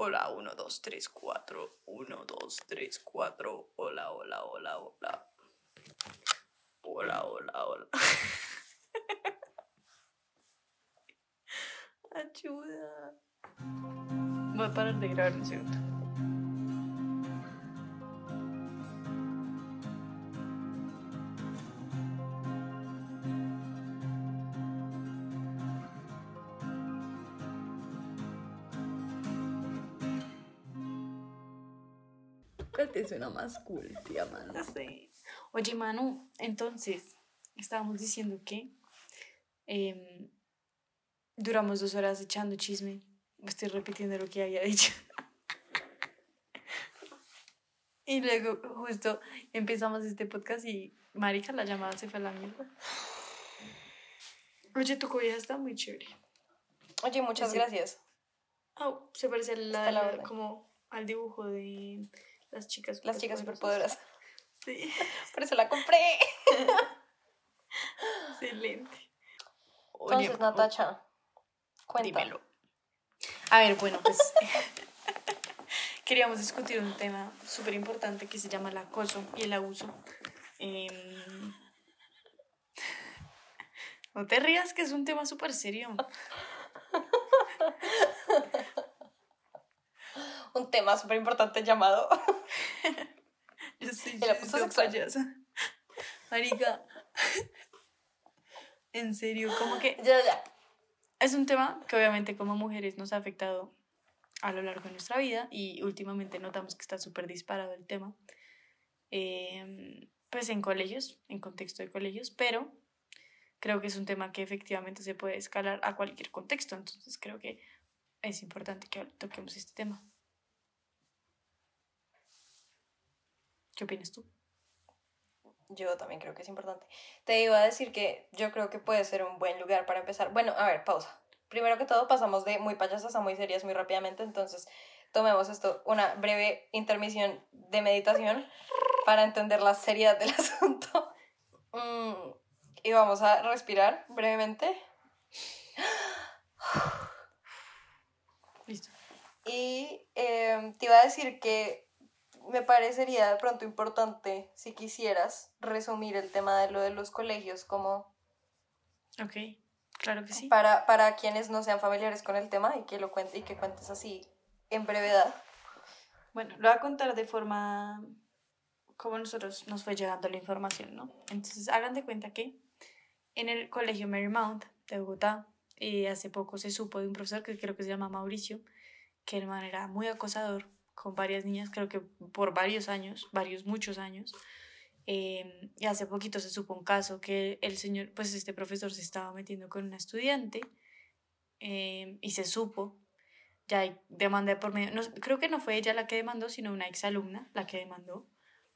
Hola, 1, 2, 3, 4. 1, 2, 3, 4. Hola, hola, hola, hola. Hola, hola, hola. Ayuda. Voy a parar de grabar un segundo. Suena más cool, tía Manu? No sé. Oye, Manu, entonces, estábamos diciendo que em, duramos dos horas echando chisme. Estoy repitiendo lo que había dicho. y luego, justo, empezamos este podcast y Marica, la llamada se fue a la mierda. Oye, tu comida está muy chévere. Oye, muchas Sí. gracias. Oh, se parece a la- la como al dibujo de las chicas Las chicas superpoderosas. Sí, Por eso la compré. excelente. Entonces, Natacha, cuéntame. Dímelo. A ver, bueno, pues queríamos discutir un tema súper importante que se llama el acoso y el abuso. Em, no te rías, que es un tema súper serio. Un tema súper importante llamado. Yo soy El abuso sexual. payasa. Marica, en serio, como que ya, ya. Es un tema que obviamente como mujeres nos ha afectado a lo largo de nuestra vida y últimamente notamos que está súper disparado el tema, eh, pues en colegios, en contexto de colegios, pero creo que es un tema que efectivamente se puede escalar a cualquier contexto, entonces creo que es importante que toquemos este tema. ¿Qué opinas tú? Yo también creo que es importante. Te iba a decir que yo creo que puede ser un buen lugar para empezar. Bueno, a ver, pausa. Primero que todo, pasamos de muy payasas a muy serias muy rápidamente, entonces tomemos esto, una breve intermisión de meditación para entender la seriedad del asunto. Mm, y vamos a respirar brevemente. Listo. Y eh, te iba a decir que me parecería de pronto importante, si quisieras, resumir el tema de lo de los colegios como Ok, claro que sí. para, para quienes no sean familiares con el tema y que lo cuente y que cuentes así en brevedad. Bueno, lo voy a contar de forma como nosotros nos fue llegando la información, ¿no? Entonces, hagan de cuenta que en el colegio Marymount de Bogotá, eh, hace poco se supo de un profesor que creo que se llama Mauricio, que el man era muy acosador con varias niñas, creo que por varios años, varios, muchos años. Eh, y hace poquito se supo un caso que el señor, pues este profesor se estaba metiendo con una estudiante eh, y se supo ya hay demanda de por medio. No, creo que no fue ella la que demandó, sino una exalumna la que demandó.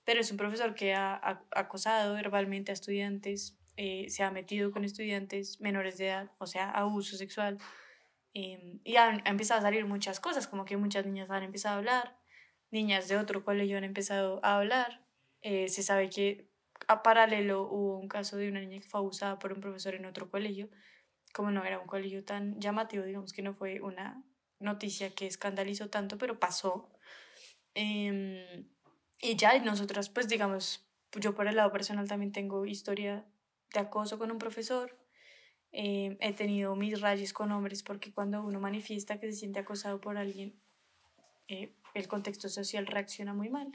Pero es un profesor que ha, ha acosado verbalmente a estudiantes, eh, se ha metido con estudiantes menores de edad, o sea, abuso sexual. Eh, y han, ha empezado a salir muchas cosas, como que muchas niñas han empezado a hablar, niñas de otro colegio han empezado a hablar. eh, se sabe que a paralelo hubo un caso de una niña que fue abusada por un profesor en otro colegio. Como no era un colegio tan llamativo, digamos que no fue una noticia que escandalizó tanto, pero pasó. Em, y ya, y nosotras, pues digamos, yo por el lado personal también tengo historia de acoso con un profesor. Em, he tenido mis rayes con hombres porque cuando uno manifiesta que se siente acosado por alguien, eh, el contexto social reacciona muy mal.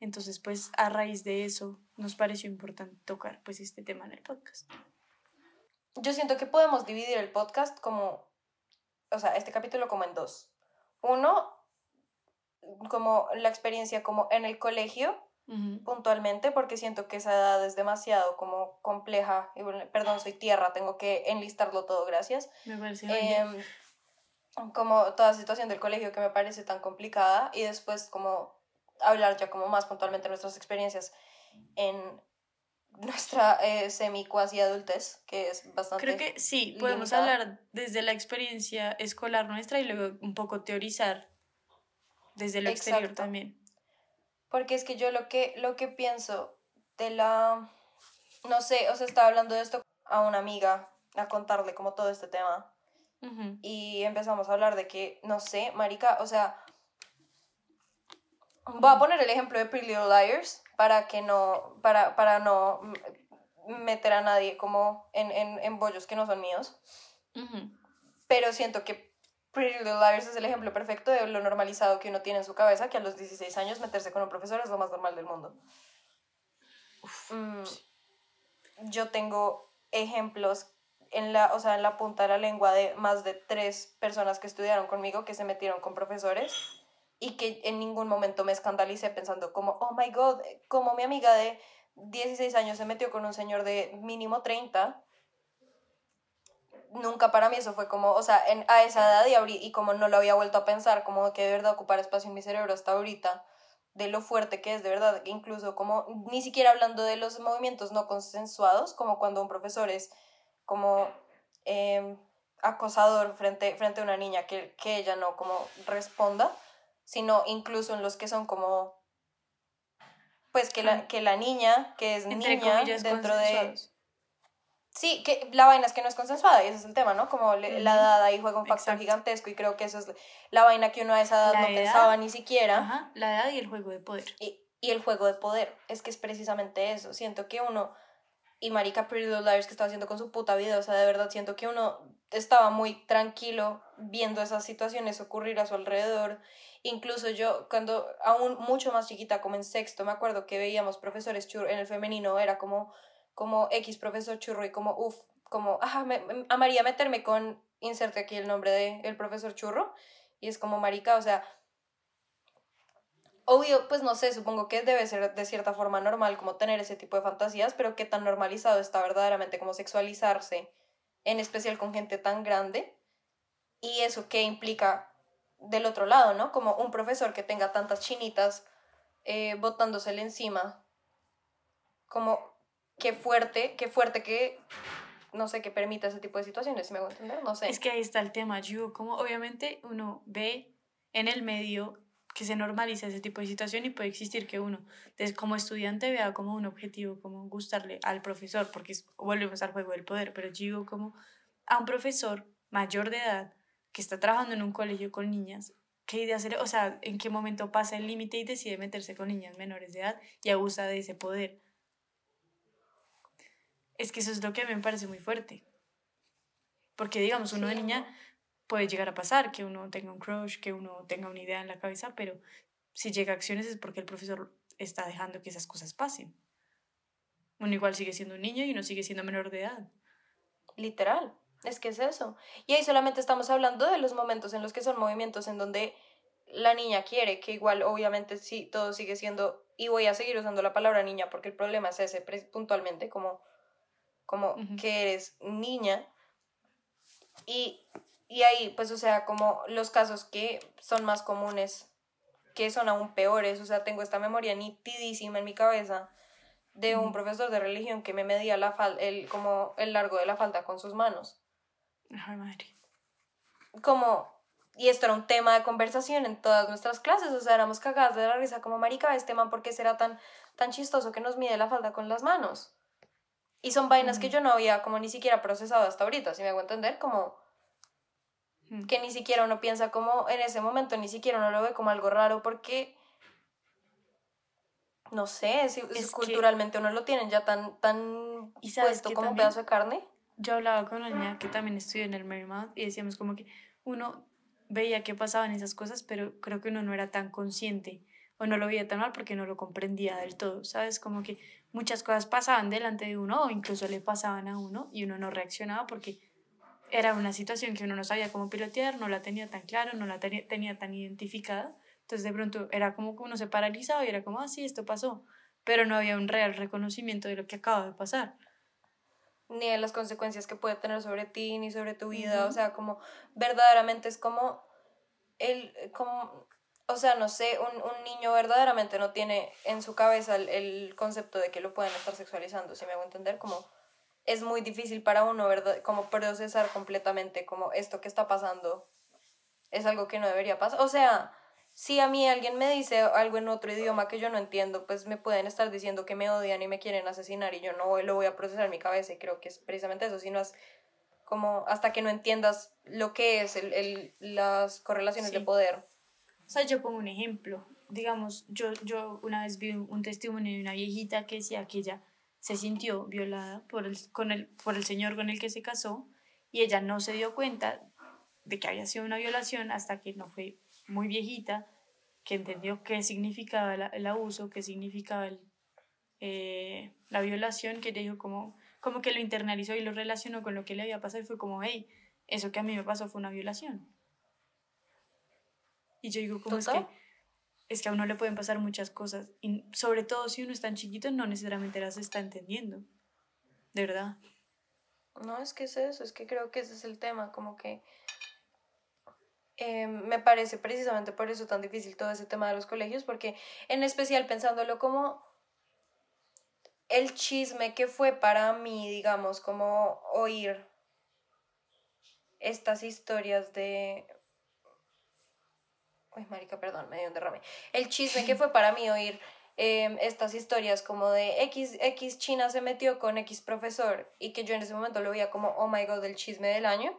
Entonces, pues a raíz de eso nos pareció importante tocar pues este tema en el podcast. Yo siento que podemos dividir el podcast como, o sea, este capítulo como en dos. Uno, como la experiencia como en el colegio, Puntualmente, porque siento que esa edad es demasiado como compleja. Y bueno, perdón, soy tierra, tengo que enlistarlo todo, gracias. Me parece. Em, como toda situación del colegio que me parece tan complicada y después como hablar ya como más puntualmente nuestras experiencias en nuestra eh, semi cuasi adultez, que es bastante... Creo que sí, podemos limitada. hablar desde la experiencia escolar nuestra y luego un poco teorizar desde lo exterior Exacto. también. Porque es que yo lo que, lo que pienso de la... No sé, o sea, estaba hablando de esto a una amiga, a contarle como todo este tema. Y empezamos a hablar de que, no sé, marica, o sea, Voy a poner el ejemplo de Pretty Little Liars para que no, para, para no meter a nadie como en, en, en bollos que no son míos. Pero siento que Pretty Little Liars es el ejemplo perfecto de lo normalizado que uno tiene en su cabeza, que a los 16 años meterse con un profesor es lo más normal del mundo. Mm, yo tengo ejemplos en la, o sea, en la punta de la lengua de más de tres personas que estudiaron conmigo que se metieron con profesores y que en ningún momento me escandalicé pensando como, oh my god, como mi amiga de 16 años se metió con un señor de mínimo 30. Nunca para mí eso fue como, o sea, en, a esa edad y, y como no lo había vuelto a pensar, como que de verdad ocupar espacio en mi cerebro hasta ahorita, de lo fuerte que es de verdad, incluso como, ni siquiera hablando de los movimientos no consensuados, como cuando un profesor es como em, acosador frente, frente a una niña que, que ella no como responda, sino incluso en los que son como pues que la, que la niña, que es niña dentro de... Sí, que la vaina es que no es consensuada y ese es el tema, ¿no? Como la edad ahí juega un factor gigantesco y creo que eso es la vaina que uno a esa edad no pensaba ni siquiera. Ajá, la edad y el juego de poder. Y, y el juego de poder, es que es precisamente eso. Siento que uno, y Marica Pretty Little Liars que estaba haciendo con su puta vida, o sea, de verdad siento que uno estaba muy tranquilo viendo esas situaciones ocurrir a su alrededor Incluso yo, cuando aún mucho más chiquita, como en sexto, me acuerdo que veíamos profesores churro en el femenino, era como, como X profesor churro y como, uff, como, ah, me, amaría meterme con, inserte aquí el nombre de el profesor churro, y es como marica, o sea, obvio, pues no sé, supongo que debe ser de cierta forma normal como tener ese tipo de fantasías, pero qué tan normalizado está verdaderamente como sexualizarse, en especial con gente tan grande, y eso qué implica del otro lado, ¿no? Como un profesor que tenga tantas chinitas eh, botándosele encima. Como qué fuerte, qué fuerte que, no sé, que permita ese tipo de situaciones, si me hago entender, no sé. Es que ahí está el tema, yo como obviamente uno ve en el medio que se normaliza ese tipo de situación y puede existir que uno, como estudiante, vea como un objetivo, como gustarle al profesor, porque volvemos al juego del poder, pero yo como a un profesor mayor de edad que está trabajando en un colegio con niñas, ¿qué idea hacer? O sea, ¿en qué momento pasa el límite y decide meterse con niñas menores de edad y abusa de ese poder? Es que eso es lo que a mí me parece muy fuerte. Porque, digamos, uno de niña puede llegar a pasar que uno tenga un crush, que uno tenga una idea en la cabeza, pero si llega a acciones es porque el profesor está dejando que esas cosas pasen. Uno igual sigue siendo un niño y uno sigue siendo menor de edad. Literal. Es que es eso. Y ahí solamente estamos hablando de los momentos en los que son movimientos en donde la niña quiere, que igual obviamente sí, todo sigue siendo, y voy a seguir usando la palabra niña porque el problema es ese puntualmente, como, como que eres niña. Y, y ahí, pues, o sea, como los casos que son más comunes, que son aún peores, o sea, tengo esta memoria nitidísima en mi cabeza de un profesor de religión que me medía la fal el, como el largo de la falda con sus manos. Ay, madre. Como, y esto era un tema de conversación en todas nuestras clases, o sea, éramos cagadas de la risa, como marica, este man, ¿por qué será tan, tan chistoso que nos mide la falda con las manos? Y son vainas que yo no había como ni siquiera procesado hasta ahorita, si me hago entender, como que ni siquiera uno piensa como en ese momento, ni siquiera uno lo ve como algo raro porque no sé, si, culturalmente uno lo tienen ya tan, tan puesto como un pedazo de carne. yo hablaba con una niña que también estudió en el Marymount y decíamos como que uno veía que pasaban esas cosas, pero creo que uno no era tan consciente o no lo veía tan mal porque no lo comprendía del todo, ¿sabes? Como que muchas cosas pasaban delante de uno o incluso le pasaban a uno y uno no reaccionaba porque era una situación que uno no sabía cómo pilotear, no la tenía tan claro, no la tenía, tenía tan identificada. Entonces de pronto era como que uno se paralizaba y era como, ah, sí, esto pasó, pero no había un real reconocimiento de lo que acaba de pasar ni de las consecuencias que puede tener sobre ti, ni sobre tu vida, o sea, como verdaderamente es como el, como, o sea, no sé, un, un niño verdaderamente no tiene en su cabeza el, el, concepto de que lo pueden estar sexualizando, si me hago entender, como es muy difícil para uno, ¿verdad? Como procesar completamente como esto que está pasando es algo que no debería pasar, o sea, si a mí alguien me dice algo en otro idioma que yo no entiendo, pues me pueden estar diciendo que me odian y me quieren asesinar y yo no lo voy a procesar en mi cabeza y creo que es precisamente eso, sino es como hasta que no entiendas lo que es el, el las correlaciones de poder. Sea, yo pongo un ejemplo. Digamos, yo, yo una vez vi un, testimonio de una viejita que decía que ella se sintió violada por el, con el, por el señor con el que se casó y ella no se dio cuenta de que había sido una violación hasta que no fue muy viejita, que entendió qué significaba la- el abuso, qué significaba el, eh, la violación, que ella dijo como, como que lo internalizó y lo relacionó con lo que le había pasado y fue como, hey, eso que a mí me pasó fue una violación. Y yo digo, como es que, es que a uno le pueden pasar muchas cosas, y sobre todo si uno es tan chiquito, no necesariamente las está entendiendo. De verdad. No, es que es eso, es que creo que ese es el tema, como que eh, me parece precisamente por eso tan difícil todo ese tema de los colegios, porque en especial pensándolo como el chisme que fue para mí, digamos, como oír estas historias de... Uy, marica, perdón, me dio un derrame. El chisme que fue para mí oír eh, estas historias como de X, X China se metió con X profesor y que yo en ese momento lo veía como, oh my god, el chisme del año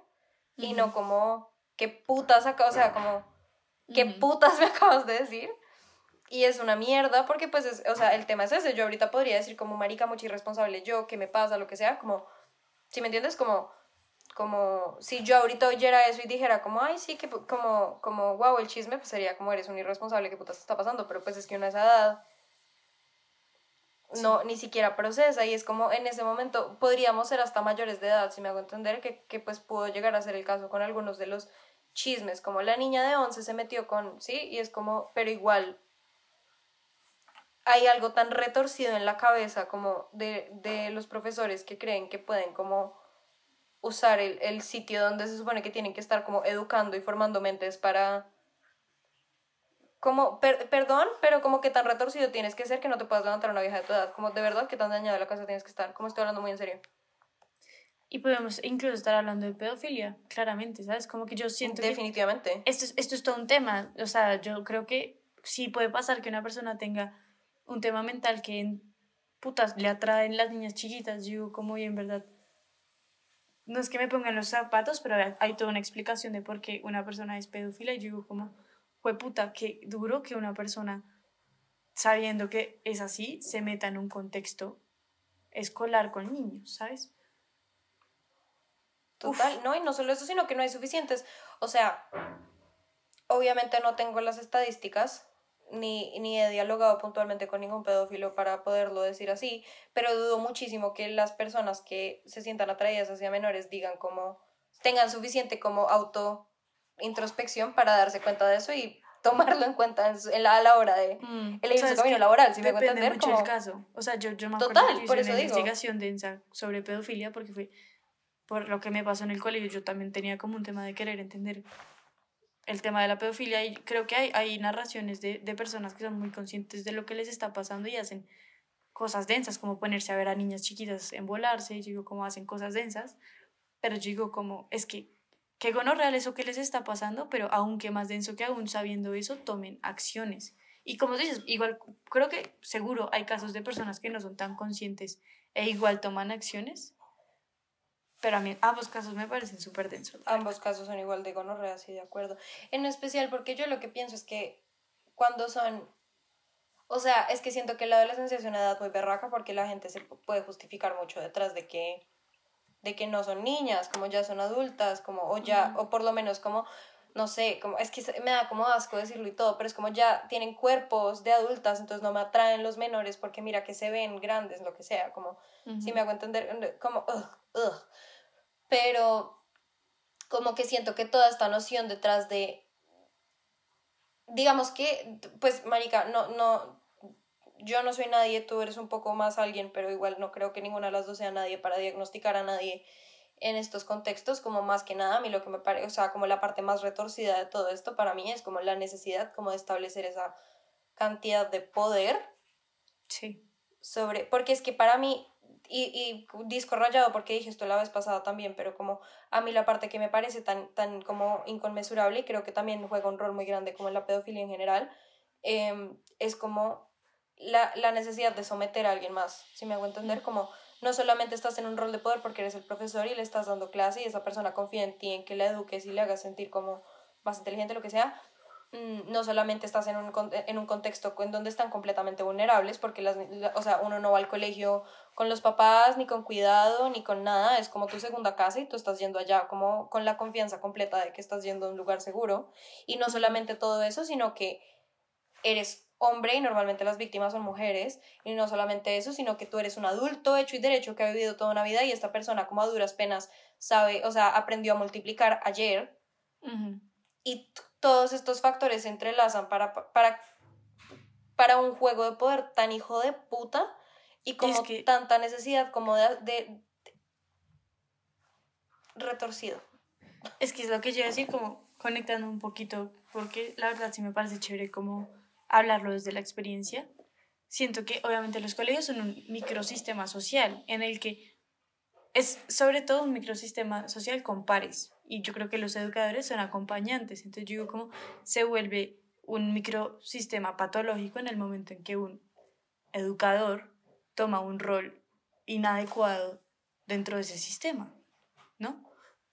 y no como, qué putas acá, o sea, como, qué putas me acabas de decir. Y es una mierda porque pues, es, o sea, el tema es ese. Yo ahorita podría decir como marica, mucho irresponsable yo, qué me pasa, lo que sea, como, si me entiendes? Como, como si yo ahorita oyera eso y dijera como, ay, sí, que como, como, wow, el chisme, pues sería como eres un irresponsable, qué putas está pasando, pero pues es que uno a esa edad no, ni siquiera procesa y es como en ese momento podríamos ser hasta mayores de edad, si me hago entender, que, que pues pudo llegar a ser el caso con algunos de los chismes, como la niña de 11 se metió con, sí, y es como, pero igual hay algo tan retorcido en la cabeza como de, de los profesores que creen que pueden como usar el, el sitio donde se supone que tienen que estar como educando y formando mentes para como, per- perdón, pero como que tan retorcido tienes que ser que no te puedas levantar a una vieja de tu edad. Como de verdad que tan dañada la casa tienes que estar. Como estoy hablando muy en serio. Y podemos incluso estar hablando de pedofilia, claramente, ¿sabes? Como que yo siento que Definitivamente. esto es, esto es todo un tema. O sea, yo creo que sí puede pasar que una persona tenga un tema mental que putas le atraen las niñas chiquitas. Yo como y en verdad. No es que me pongan los zapatos, pero hay- toda una explicación de por qué una persona es pedófila. Y yo digo, como, fue puta, qué duro que una persona, sabiendo que es así, se meta en un contexto escolar con niños, ¿sabes? Total, no, y no solo eso, sino que no hay suficientes. O sea, obviamente no tengo las estadísticas, ni, ni he dialogado puntualmente con ningún pedófilo para poderlo decir así, pero dudo muchísimo que las personas que se sientan atraídas hacia menores digan como, tengan suficiente como auto introspección para darse cuenta de eso y tomarlo en cuenta en su- en la, a la hora de elegir su ¿Sabes camino laboral, si me Depende entender, mucho como... del caso. O sea, yo, yo me acuerdo Total, que por hice eso una digo. investigación densa sobre pedofilia porque fue por lo que me pasó en el colegio. Yo también tenía como un tema de querer entender el tema de la pedofilia y creo que hay, hay narraciones de, de personas que son muy conscientes de lo que les está pasando y hacen cosas densas, como ponerse a ver a niñas chiquitas envolarse, yo digo como hacen cosas densas, pero yo digo como, es que, que gonorreal eso que les está pasando, pero aunque más denso que aún sabiendo eso, tomen acciones. Y como dices, igual creo que seguro hay casos de personas que no son tan conscientes e igual toman acciones, pero a mí ambos casos me parecen súper densos. Ambos casos son igual de gonorrea, sí, de acuerdo. En especial porque yo lo que pienso es que cuando son... O sea, es que siento que la adolescencia es una edad muy berraca porque la gente se puede justificar mucho detrás de que de que no son niñas, como ya son adultas, como o ya o por lo menos como no sé, como es que me da como asco decirlo y todo, pero es como ya tienen cuerpos de adultas, entonces no me atraen los menores porque mira que se ven grandes, lo que sea, como si me hago entender, como, ugh, ugh. Pero como que siento que toda esta noción detrás de, digamos que, pues, Marica, no, no, yo no soy nadie, tú eres un poco más alguien, pero igual no creo que ninguna de las dos sea nadie para diagnosticar a nadie en estos contextos, como más que nada, a mí lo que me parece, o sea, como la parte más retorcida de todo esto para mí es como la necesidad como de establecer esa cantidad de poder Sí. sobre, porque es que para mí, y, y disco rayado, porque dije esto la vez pasada también, pero como a mí la parte que me parece tan, tan como inconmensurable, y creo que también juega un rol muy grande como en la pedofilia en general, em, es como la, la necesidad de someter a alguien más, si me hago entender, como no solamente estás en un rol de poder porque eres el profesor y le estás dando clase y esa persona confía en ti, en que la eduques y le hagas sentir como más inteligente, lo que sea, no solamente estás en un, en un contexto en donde están completamente vulnerables, porque las, la- o sea, uno no va al colegio con los papás, ni con cuidado, ni con nada, es como tu segunda casa y tú estás yendo allá como con la confianza completa de que estás yendo a un lugar seguro. Y no solamente todo eso, sino que eres hombre y normalmente las víctimas son mujeres, y no solamente eso, sino que tú eres un adulto hecho y derecho que ha vivido toda una vida y esta persona como a duras penas sabe, o sea, aprendió a multiplicar ayer y todos estos factores se entrelazan para, para, para un juego de poder tan hijo de puta y como que- tanta necesidad como de, de- de- retorcido. Es que es lo que yo iba a decir, como conectando un poquito, porque la verdad sí me parece chévere como hablarlo desde la experiencia. Siento que obviamente los colegios son un microsistema social en el que es sobre todo un microsistema social con pares y yo creo que los educadores son acompañantes. Entonces yo digo como se vuelve un microsistema patológico en el momento en que un educador toma un rol inadecuado dentro de ese sistema, ¿no?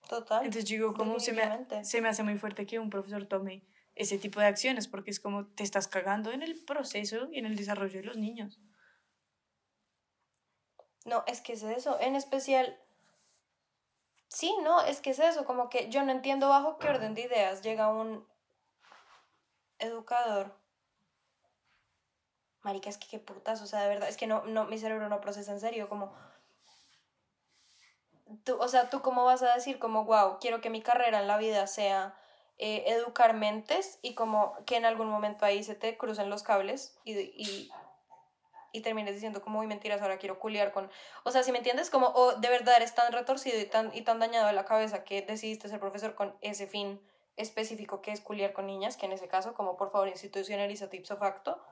Total. Entonces yo digo, ¿cómo se me, se me hace muy fuerte que un profesor tome ese tipo de acciones? Porque es como te estás cagando en el proceso y en el desarrollo de los niños. No, es que es eso. En especial, sí, no, es que es eso. Como que yo no entiendo bajo qué orden de ideas llega un educador. Marica, es que qué putas, o sea, de verdad, es que no, no, mi cerebro no procesa en serio, como... Tú, o sea, tú cómo vas a decir como, wow, quiero que mi carrera en la vida sea eh, educar mentes y como que en algún momento ahí se te crucen los cables y, y termines diciendo como, uy, mentiras, ahora quiero culiar con... O sea, si me entiendes, como, o de verdad eres tan retorcido y tan, y tan dañado de la cabeza que decidiste ser profesor con ese fin específico que es culiar con niñas, que en ese caso, como por favor institucionaliza ipso facto,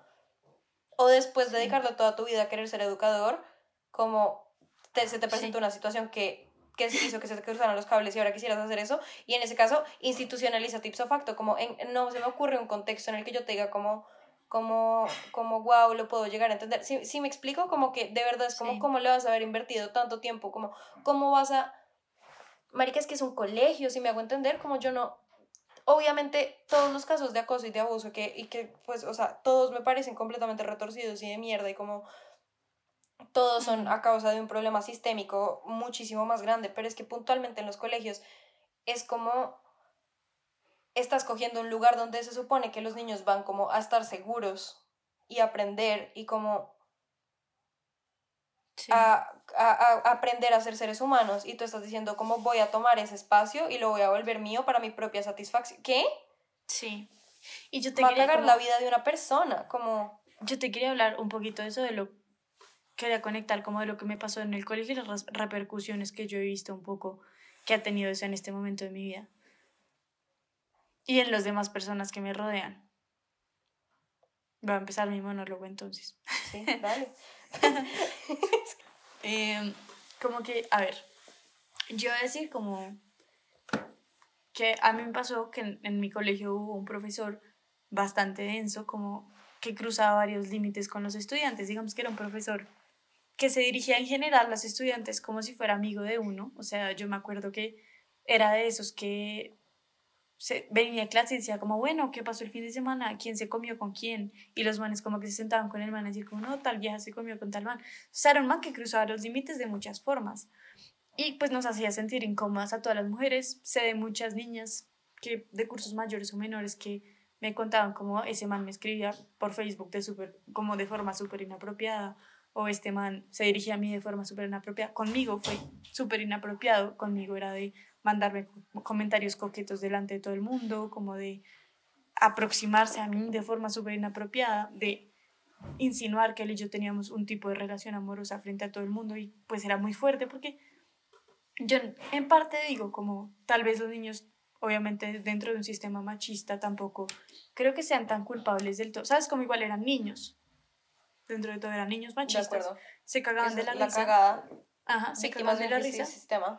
o después de dedicarle toda tu vida a querer ser educador, como te- se te presenta Sí. una situación que, que hizo que se te cruzaran los cables y ahora quisieras hacer eso, y en ese caso institucionaliza ipso facto, como en, no se me ocurre un contexto en el que yo te diga como como, como wow, lo puedo llegar a entender. Si, si me explico, como que de verdad es como, Sí. ¿cómo le vas a haber invertido tanto tiempo? Como, ¿Cómo vas a...? Marica, es que es un colegio, si me hago entender, como yo no... Obviamente, todos los casos de acoso y de abuso que, y que, pues, o sea, todos me parecen completamente retorcidos y de mierda y como todos son a causa de un problema sistémico muchísimo más grande, pero es que puntualmente en los colegios es como estás cogiendo un lugar donde se supone que los niños van como a estar seguros y aprender y como Sí. a, a- a aprender a ser seres humanos y tú estás diciendo cómo voy a tomar ese espacio y lo voy a volver mío para mi propia satisfacción. ¿Qué? Sí. Y yo te Va a cagar como- la vida de una persona, como... yo te quería hablar un poquito de eso, de lo quería conectar como de lo que me pasó en el colegio y las repercusiones que yo he visto un poco que ha tenido eso en este momento de mi vida. Y en las demás personas que me rodean. Voy a empezar mi monólogo entonces. Sí, dale. Eh, como que, a ver, yo voy a decir como que a mí me pasó que en, en mi colegio hubo un profesor bastante denso, como que cruzaba varios límites con los estudiantes. Digamos que era un profesor que se dirigía en general a los estudiantes como si fuera amigo de uno. O sea, yo me acuerdo que era de esos que se, venía a clase y decía como, bueno, ¿qué pasó el fin de semana? ¿Quién se comió con quién? Y los manes como que se sentaban con el man a decir como, no, tal vieja se comió con tal man. O sea, era un man que cruzaba los límites de muchas formas. Y pues nos hacía sentir incómodas a todas las mujeres. Sé de muchas niñas que de cursos mayores o menores que me contaban como ese man me escribía por Facebook de super, como de forma súper inapropiada o este man se dirigía a mí de forma súper inapropiada. Conmigo fue súper inapropiado, conmigo era de mandarme co- comentarios coquetos delante de todo el mundo, como de aproximarse a mí de forma súper inapropiada, de insinuar que él y yo teníamos un tipo de relación amorosa frente a todo el mundo y pues era muy fuerte porque yo en parte digo como tal vez los niños obviamente dentro de un sistema machista tampoco creo que sean tan culpables del todo, sabes como igual eran niños dentro de todo eran niños De machistas acuerdo. se cagaban Esa de la, la risa cagada. ajá se cagaban de la risa sistema.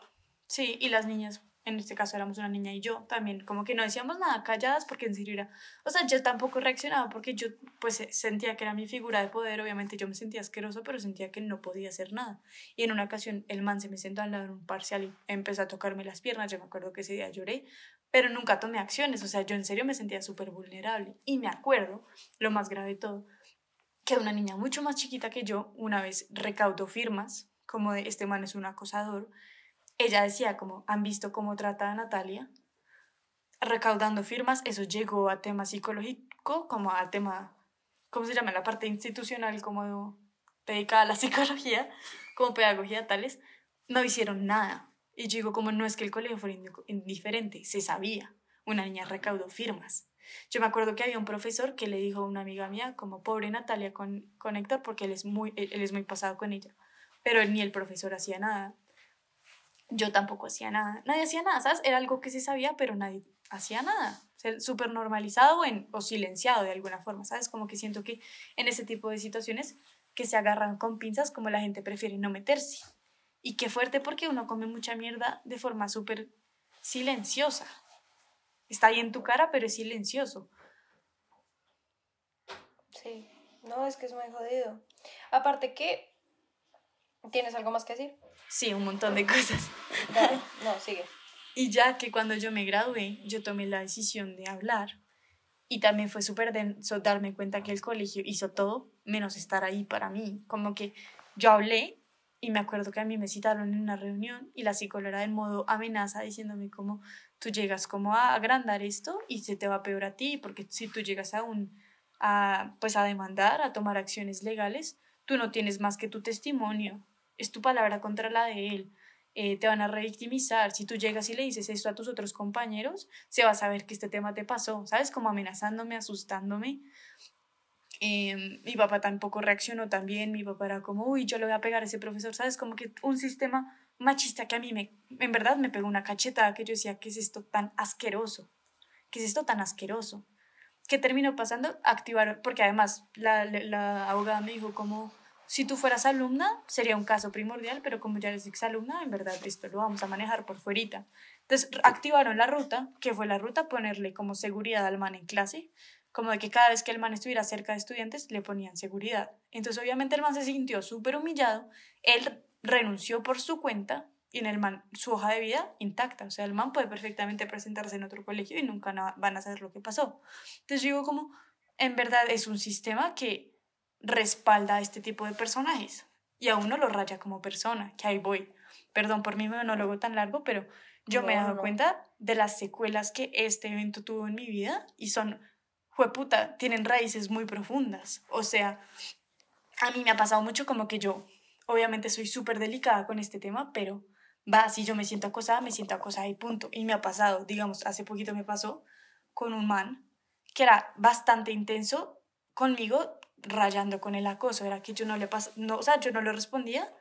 Sí, y las niñas, en este caso éramos una niña y yo también, como que no decíamos nada calladas porque en serio era, o sea, yo tampoco reaccionaba porque yo pues sentía que era mi figura de poder, obviamente yo me sentía asqueroso, pero sentía que no podía hacer nada. Y en una ocasión el man se me sentó al lado en un parcial y empezó a tocarme las piernas, yo me acuerdo que ese día lloré pero nunca tomé acciones, o sea, yo en serio me sentía súper vulnerable. Y me acuerdo, lo más grave de todo, que una niña mucho más chiquita que yo una vez recaudó firmas, como de este man es un acosador. Ella decía como, ¿han visto cómo trata a Natalia? Recaudando firmas, eso llegó a tema psicológico, como a tema, ¿cómo se llama? La parte institucional, como dedicada a la psicología, como pedagogía tales, no hicieron nada y yo digo, como no es que el colegio fuera indiferente, se sabía. Una niña recaudó firmas. Yo me acuerdo que había un profesor que le dijo a una amiga mía, como pobre Natalia con, con Héctor, porque él es, muy, él es muy pasado con ella. Pero ni el profesor hacía nada. Yo tampoco hacía nada. Nadie hacía nada, ¿sabes? Era algo que se sabía, pero nadie hacía nada. Súper normalizado en, o silenciado de alguna forma, ¿sabes? Como que siento que en ese tipo de situaciones que se agarran con pinzas, como la gente prefiere no meterse. Y qué fuerte porque uno come mucha mierda de forma súper silenciosa. Está ahí en tu cara, pero es silencioso. Sí, no, es que es muy jodido. Aparte que... ¿Tienes algo más que decir? Sí, un montón de cosas. Dale, no, sigue. Y ya que cuando yo me gradué, yo tomé la decisión de hablar. Y también fue súper denso darme cuenta que el colegio hizo todo menos estar ahí para mí. Como que yo hablé y me acuerdo que a mí me citaron en una reunión y la psicóloga en modo amenaza diciéndome como tú llegas como a agrandar esto y se te va peor a ti porque si tú llegas a un a pues a demandar, a tomar acciones legales, tú no tienes más que tu testimonio, es tu palabra contra la de él. Eh, te van a revictimizar. Si tú llegas y le dices esto a tus otros compañeros, se va a saber que este tema te pasó, ¿sabes? Como amenazándome, asustándome. Eh, mi papá tampoco reaccionó tan bien, mi papá era como, uy, yo le voy a pegar a ese profesor, ¿sabes? Como que un sistema machista que a mí me, en verdad me pegó una cachetada que yo decía, ¿qué es esto tan asqueroso? ¿Qué es esto tan asqueroso? ¿Qué terminó pasando? Activaron, porque además la, la abogada me dijo como, si tú fueras alumna, sería un caso primordial, pero como ya eres exalumna, en verdad esto lo vamos a manejar por fuerita. Entonces activaron la ruta, que fue la ruta ponerle como seguridad al man en clase, como de que cada vez que el man estuviera cerca de estudiantes le ponían seguridad. Entonces obviamente el man se sintió súper humillado, él renunció por su cuenta y en el man su hoja de vida intacta, o sea, el man puede perfectamente presentarse en otro colegio y nunca van a saber lo que pasó. Entonces digo como, en verdad es un sistema que respalda a este tipo de personajes y a uno lo raya como persona, que ahí voy. Perdón por mi monólogo tan largo, pero yo me he dado cuenta de las secuelas que este evento tuvo en mi vida y son puta, tienen raíces muy profundas. O sea, a mí me ha pasado mucho como que yo, obviamente soy súper delicada con este tema, pero va, si yo me siento acosada, me siento acosada y punto. Y me ha pasado, digamos, hace poquito me pasó con un man que era bastante intenso conmigo, rayando con el acoso. Era que yo no le pasaba, no, o sea, yo no le respondía,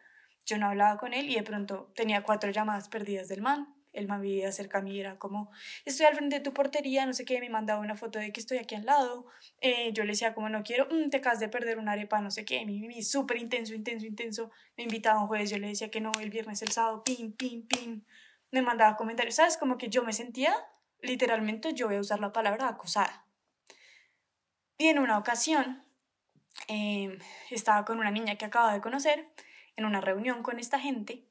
yo no hablaba con él y de pronto tenía cuatro llamadas perdidas del man el man vivía cerca a mí, era como, estoy al frente de tu portería, no sé qué, me mandaba una foto de que estoy aquí al lado, eh, yo le decía como no quiero, mm, te acabas de perder una arepa, no sé qué, mi, mi, súper intenso, intenso, intenso, me invitaba un jueves, yo le decía que no, el viernes, el sábado, pim, pim, pim, me mandaba comentarios, ¿sabes? Como que yo me sentía, literalmente, yo voy a usar la palabra acosada. Y en una ocasión, em, estaba con una niña que acaba de conocer, en una reunión con esta gente,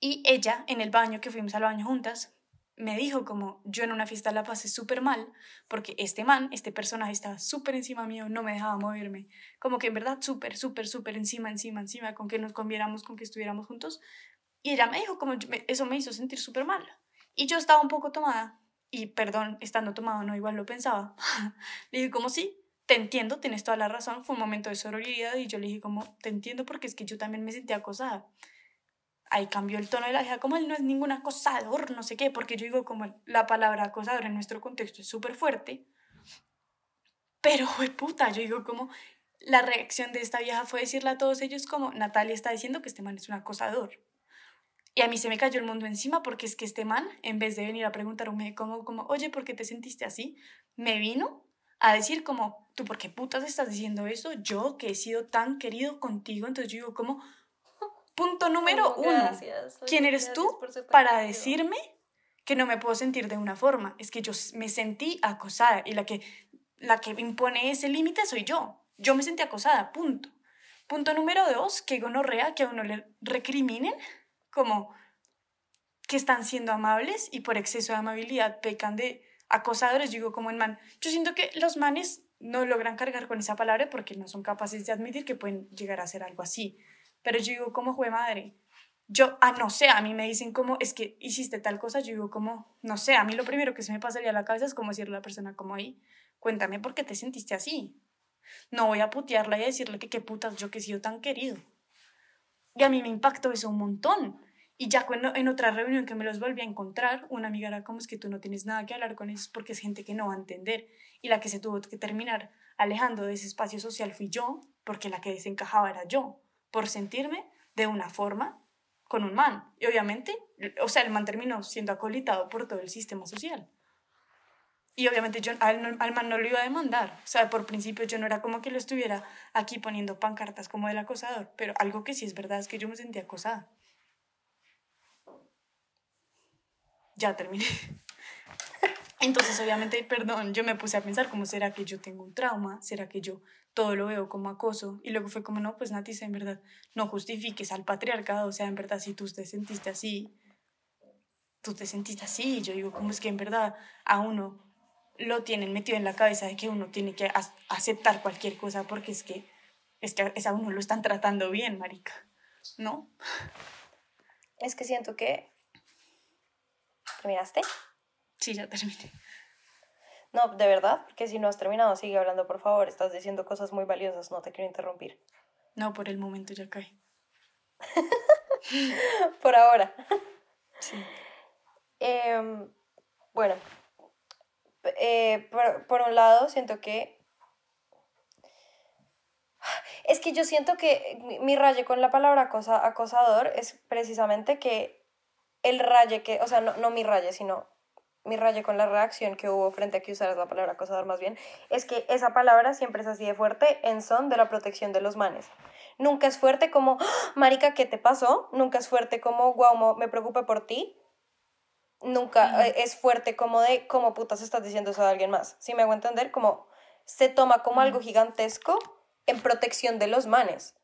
y ella, en el baño, que fuimos al baño juntas, me dijo como yo en una fiesta la pasé súper mal porque este man, este personaje estaba súper encima mío, no me dejaba moverme, como que en verdad súper, súper, súper encima, encima, encima, con que nos conviéramos, con que estuviéramos juntos. Y ella me dijo como eso me hizo sentir súper mal. Y yo estaba un poco tomada y perdón, estando tomada no igual lo pensaba. le dije como sí, te entiendo, tienes toda la razón, fue un momento de sororidad y yo le dije como te entiendo porque es que yo también me sentía acosada ahí cambió el tono de la hija, como él no es ningún acosador, no sé qué, porque yo digo como la palabra acosador en nuestro contexto es súper fuerte. Pero, fue puta, yo digo como la reacción de esta vieja fue decirle a todos ellos como Natalia está diciendo que este man es un acosador. Y a mí se me cayó el mundo encima porque es que este man, en vez de venir a preguntarme como, como, oye, ¿por qué te sentiste así? Me vino a decir como, ¿tú por qué putas estás diciendo eso? Yo que he sido tan querido contigo, entonces yo digo como, Punto número uno. ¿Quién eres tú para decirme que no me puedo sentir de una forma? Es que yo me sentí acosada y la que, la que impone ese límite soy yo. Yo me sentí acosada, punto. Punto número dos, que gonorrea que a uno le recriminen como que están siendo amables y por exceso de amabilidad pecan de acosadores. Digo como en man, yo siento que los manes no logran cargar con esa palabra porque no son capaces de admitir que pueden llegar a hacer algo así. Pero yo digo como fue madre. Yo, ah, no sé, a mí me dicen como, es que hiciste tal cosa, yo digo como, no sé, a mí lo primero que se me pasaría a la cabeza es como decirle a la persona como ahí, cuéntame por qué te sentiste así. No voy a putearla y decirle que qué putas yo que he sido tan querido. Y a mí me impactó eso un montón. Y ya cuando en otra reunión que me los volví a encontrar, una amiga era como es que tú no tienes nada que hablar con ellos porque es gente que no va a entender. Y la que se tuvo que terminar alejando de ese espacio social fui yo, porque la que desencajaba era yo, por sentirme de una forma con un man. Y obviamente, o sea, el man terminó siendo acolitado por todo el sistema social. Y obviamente yo al, al, man no lo iba a demandar. O sea, por principio yo no era como que lo estuviera aquí poniendo pancartas como del acosador. Pero algo que sí es verdad es que yo me sentía acosada. Ya terminé. Entonces, obviamente, perdón, yo me puse a pensar, ¿cómo será que yo tengo un trauma? ¿Será que yo todo lo veo como acoso? Y luego fue como, no, pues Nati, en verdad, no justifiques al patriarcado, o sea, en verdad, si tú te sentiste así, tú te sentiste así. Yo digo, ¿cómo es que en verdad a uno lo tienen metido en la cabeza de que uno tiene que aceptar cualquier cosa porque es que, es que a uno lo están tratando bien, marica, ¿no? Es que siento que ¿Terminaste? Sí, ya terminé. No, de verdad, porque si no has terminado, sigue hablando, por favor. Estás diciendo cosas muy valiosas, no te quiero interrumpir. No, por el momento ya cae. por ahora. Sí. Em, bueno, eh, por, por, un lado, siento que... Es que yo siento que mi, mi raye con la palabra acosa, acosador es precisamente que el raye que, o sea, no, no mi raye, sino mi raye con la reacción que hubo frente a que usaras la palabra acosador más bien, es que esa palabra siempre es así de fuerte en son de la protección de los manes. Nunca es fuerte como, ¡Ah! marica, ¿qué te pasó? Nunca es fuerte como, guau, me preocupe por ti. Nunca eh, es fuerte como de, ¿cómo putas estás diciendo eso a alguien más? Si me hago entender, como se toma como algo gigantesco en protección de los manes.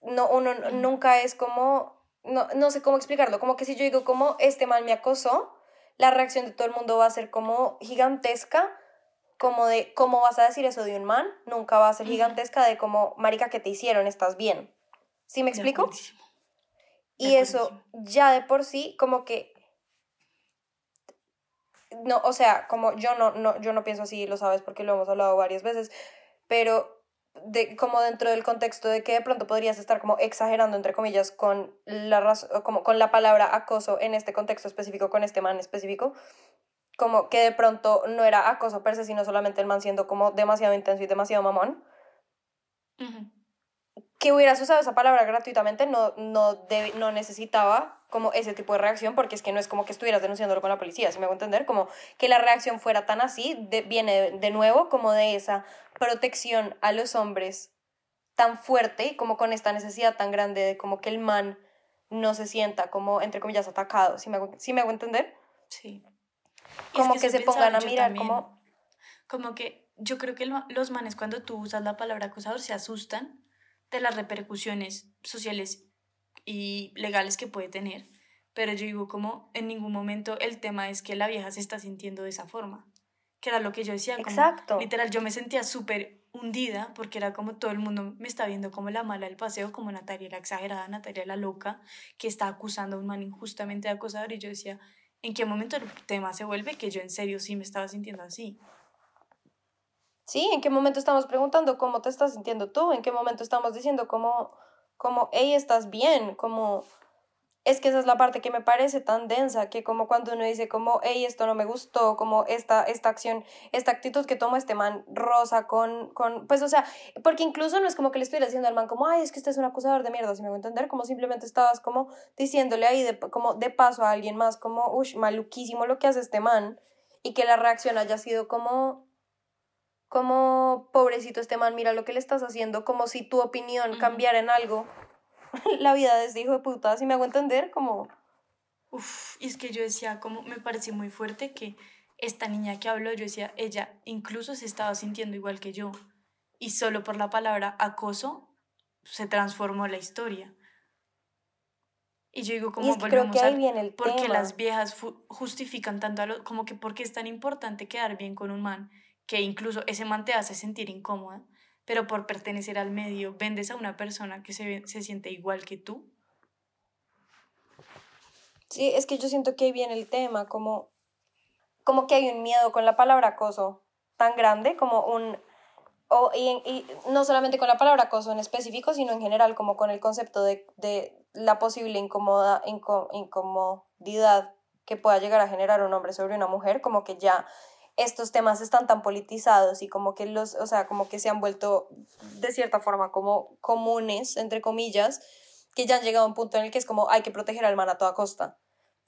No, uno nunca es como, no, no sé cómo explicarlo, como que si yo digo como este mal me acosó, la reacción de todo el mundo va a ser como gigantesca, como de cómo vas a decir eso de un man, nunca va a ser gigantesca de como, marica, que te hicieron, estás bien. ¿Sí me explico? y eso ya de por sí como que no, o sea, como yo no, no, yo no pienso así, lo sabes porque lo hemos hablado varias veces, pero de, como dentro del contexto de que de pronto podrías estar como exagerando, entre comillas, con la, como con la palabra acoso en este contexto específico, con este man específico, como que de pronto no era acoso per se, sino solamente el man siendo como demasiado intenso y demasiado mamón. Que hubieras usado esa palabra gratuitamente no, no, no necesitaba como ese tipo de reacción, porque es que no es como que estuvieras denunciándolo con la policía, si me hago entender, como que la reacción fuera tan así, viene de nuevo como de esa protección a los hombres tan fuerte y como con esta necesidad tan grande de como que el man no se sienta como, entre comillas, atacado. ¿Sí me hago, me hago entender? Sí. Como que, se pongan a mirar como... Como que yo creo que los manes cuando tú usas la palabra acusador se asustan de las repercusiones sociales y legales que puede tener. Pero yo digo como en ningún momento el tema es que la vieja se está sintiendo de esa forma que era lo que yo decía. Exacto. literal, yo me sentía súper hundida porque era como todo el mundo me está viendo como la mala del paseo, como Natalia la exagerada, Natalia la loca, que está acusando a un man injustamente de acosador y yo decía, ¿en qué momento el tema se vuelve que yo en serio sí me estaba sintiendo así? Sí, ¿en qué momento estamos preguntando cómo te estás sintiendo tú? ¿En qué momento estamos diciendo cómo, cómo hey, estás bien? Como es que esa es la parte que me parece tan densa, que como cuando uno dice como, hey, esto no me gustó, como esta, esta acción, esta actitud que toma este man rosa con, con, pues o sea, porque incluso no es como que le estuviera diciendo al man como, ay, es que usted es un acusador de mierda, si me voy a entender, como simplemente estabas como diciéndole ahí de, como de paso a alguien más, como, uff, maluquísimo lo que hace este man, y que la reacción haya sido como, como, pobrecito este man, mira lo que le estás haciendo, como si tu opinión cambiara en algo la vida de este hijo de puta, si me hago entender, como... Uf, y es que yo decía, como me pareció muy fuerte que esta niña que habló, yo decía, ella incluso se estaba sintiendo igual que yo. Y solo por la palabra acoso se transformó la historia. Y yo digo, como es que creo volvemos que ahí viene el porque tema. las viejas justifican tanto a lo, como que porque es tan importante quedar bien con un man, que incluso ese man te hace sentir incómoda, pero por pertenecer al medio vendes a una persona que se, se siente igual que tú. Sí, es que yo siento que ahí viene el tema, como, como que hay un miedo con la palabra acoso tan grande, como un... O, y, y no solamente con la palabra acoso en específico, sino en general, como con el concepto de, de la posible incomoda, inco- incomodidad que pueda llegar a generar un hombre sobre una mujer, como que ya estos temas están tan politizados y como que los, o sea, como que se han vuelto de cierta forma como comunes, entre comillas, que ya han llegado a un punto en el que es como hay que proteger al man a toda costa.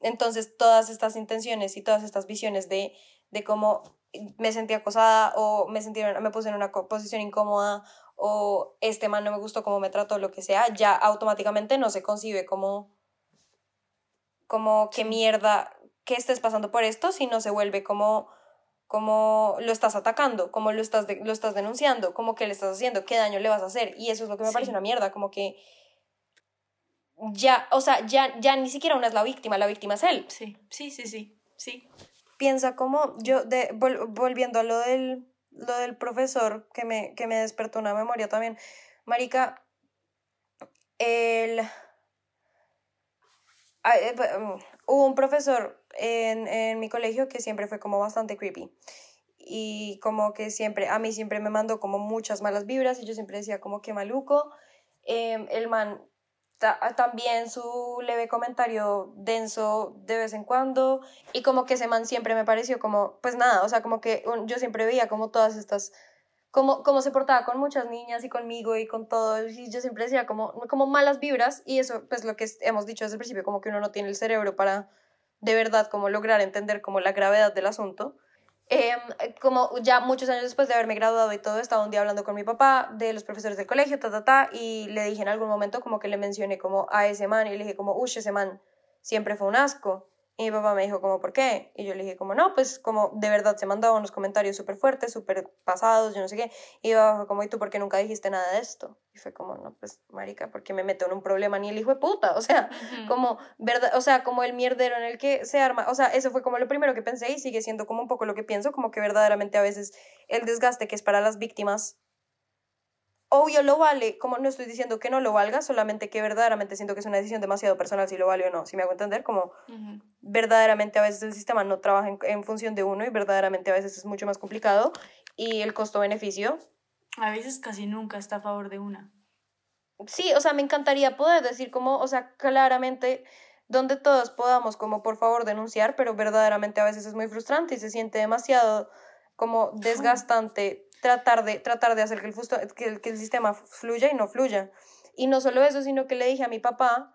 Entonces, todas estas intenciones y todas estas visiones de, de cómo me sentí acosada o me, sentí, me puse en una posición incómoda o este man no me gustó cómo me trató, lo que sea, ya automáticamente no se concibe como, como qué mierda que estés pasando por esto, sino se vuelve como como lo estás atacando, como lo estás, de- lo estás denunciando, como que le estás haciendo, qué daño le vas a hacer. Y eso es lo que me Sí. parece una mierda, como que ya, o sea, ya, ya ni siquiera una es la víctima, la víctima es él. Sí, sí, sí, sí, sí. Piensa como, yo, de, vol- volviendo a lo del, lo del profesor que me, que me despertó una memoria también, Marica, el... ah, eh, mm, Hubo un profesor en, en mi colegio que siempre fue como bastante creepy y como que siempre, a mí siempre me mandó como muchas malas vibras y yo siempre decía como que maluco. Em, el man ta- también su leve comentario denso de vez en cuando y como que ese man siempre me pareció como, pues nada, o sea, como que yo siempre veía como todas estas, como, como se portaba con muchas niñas y conmigo y con todo y yo siempre decía como, como malas vibras y eso pues lo que hemos dicho desde el principio, como que uno no tiene el cerebro para de verdad como lograr entender como la gravedad del asunto. Em, como ya muchos años después de haberme graduado y todo, estaba un día hablando con mi papá de los profesores del colegio, ta, ta, ta, y le dije en algún momento como que le mencioné como a ese man y le dije como, uy, ese man siempre fue un asco. Y mi papá me dijo como, ¿por qué? Y yo le dije como, no, pues como de verdad se mandaba unos comentarios súper fuertes, súper pasados, yo no sé qué. Y mi papá fue como, ¿y tú por qué nunca dijiste nada de esto? Y fue como, no, pues marica, porque me meto en un problema ni el hijo de puta, o sea, como verdad, o sea, como el mierdero en el que se arma, o sea, eso fue como lo primero que pensé y sigue siendo como un poco lo que pienso, como que verdaderamente a veces el desgaste que es para las víctimas obvio lo vale, como no estoy diciendo que no lo valga, solamente que verdaderamente siento que es una decisión demasiado personal si lo vale o no, si me hago entender, como verdaderamente a veces el sistema no trabaja en, en función de uno y verdaderamente a veces es mucho más complicado y el costo-beneficio A veces casi nunca está a favor de una. Sí, o sea, me encantaría poder decir como, o sea, claramente donde todos podamos como por favor denunciar, pero verdaderamente a veces es muy frustrante y se siente demasiado como desgastante tratar de, tratar de hacer que el, fusto- que, el, que el sistema fluya y no fluya. Y no solo eso, sino que le dije a mi papá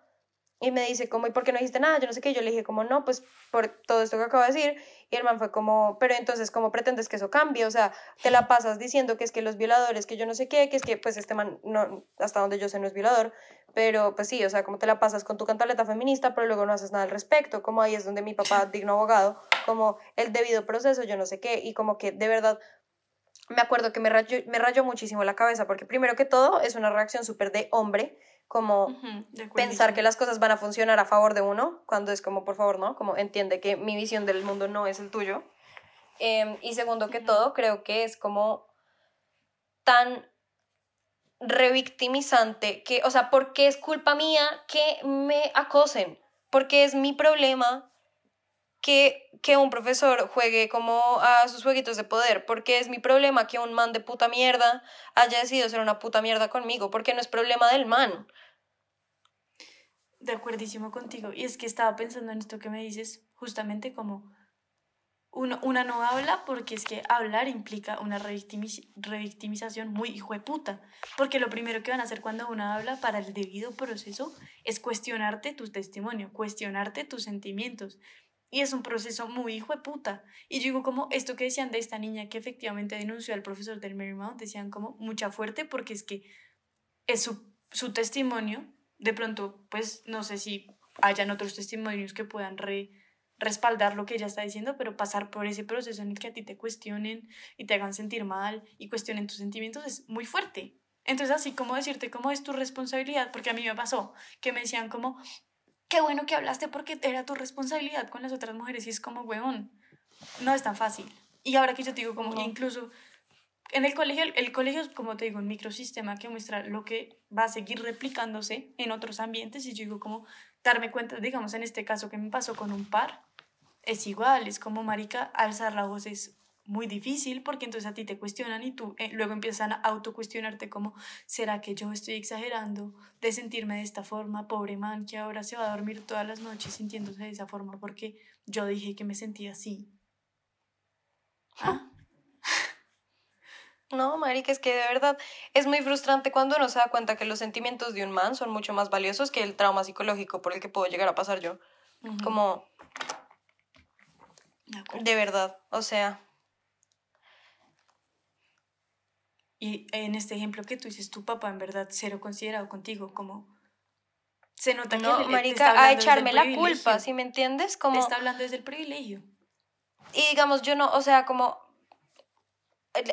y me dice como, ¿y por qué no dijiste nada? Yo no sé qué, yo le dije como, no, pues por todo esto que acabo de decir. Y el man fue como, pero entonces, ¿cómo pretendes que eso cambie? O sea, te la pasas diciendo que es que los violadores, que yo no sé qué, que es que pues este man, no, hasta donde yo sé, no es violador, pero pues sí, o sea, como te la pasas con tu cantaleta feminista, pero luego no haces nada al respecto, como ahí es donde mi papá, digno abogado, como el debido proceso, yo no sé qué, y como que de verdad me acuerdo que me rayó, me rayó muchísimo la cabeza, porque primero que todo es una reacción súper de hombre, como pensar que las cosas van a funcionar a favor de uno, cuando es como, por favor, ¿no? Como entiende que mi visión del mundo no es el tuyo. Em, y segundo que todo, creo que es como tan revictimizante que, o sea, ¿por qué es culpa mía que me acosen? Porque es mi problema que, que un profesor juegue como a sus jueguitos de poder, porque es mi problema que un man de puta mierda haya decidido ser una puta mierda conmigo, porque no es problema del man. De acuerdísimo contigo. Y es que estaba pensando en esto que me dices, justamente como una no habla porque es que hablar implica una revictimiz- revictimización muy hijo de puta. Porque lo primero que van a hacer cuando uno habla para el debido proceso es cuestionarte tu testimonio, cuestionarte tus sentimientos. Y es un proceso muy hijo de puta. Y digo como esto que decían de esta niña que efectivamente denunció al profesor del Marymount, decían como mucha fuerte porque es que es su, su testimonio. De pronto, pues no sé si hayan otros testimonios que puedan re- respaldar lo que ella está diciendo, pero pasar por ese proceso en el que a ti te cuestionen y te hagan sentir mal y cuestionen tus sentimientos es muy fuerte. Entonces, así como decirte cómo es tu responsabilidad, porque a mí me pasó que me decían como, qué bueno que hablaste porque era tu responsabilidad con las otras mujeres y es como, weón, no es tan fácil. Y ahora que yo te digo, como incluso en el colegio, el colegio es, como te digo, un microsistema que muestra lo que va a seguir replicándose en otros ambientes y yo digo como darme cuenta, digamos, en este caso que me pasó con un par, es igual, es como, marica, alzar la voz es muy difícil porque entonces a ti te cuestionan y tú eh, luego empiezan a autocuestionarte como, ¿será que yo estoy exagerando de sentirme de esta forma? Pobre man que ahora se va a dormir todas las noches sintiéndose de esa forma porque yo dije que me sentía así. ¿Ah? No, marica, es que de verdad es muy frustrante cuando uno se da cuenta que los sentimientos de un man son mucho más valiosos que el trauma psicológico por el que puedo llegar a pasar yo. Como... De, verdad, o sea... Y en este ejemplo que tú dices, tu papá en verdad cero considerado contigo, como... Se nota que... No, marica, a echarme la culpa, ¿sí me entiendes? Como... está hablando desde el privilegio. Y digamos, yo no, o sea, como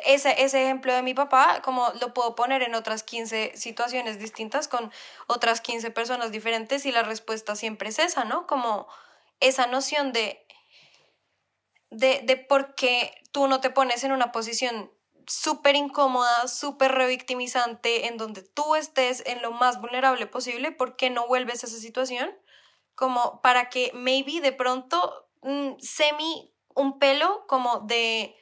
ese, ese ejemplo de mi papá, como lo puedo poner en otras 15 situaciones distintas con otras 15 personas diferentes y la respuesta siempre es esa, ¿no? Como esa noción de, de, de por qué tú no te pones en una posición súper incómoda, súper revictimizante, en donde tú estés en lo más vulnerable posible, ¿por qué no vuelves a esa situación? Como para que maybe de pronto mm, semi un pelo como de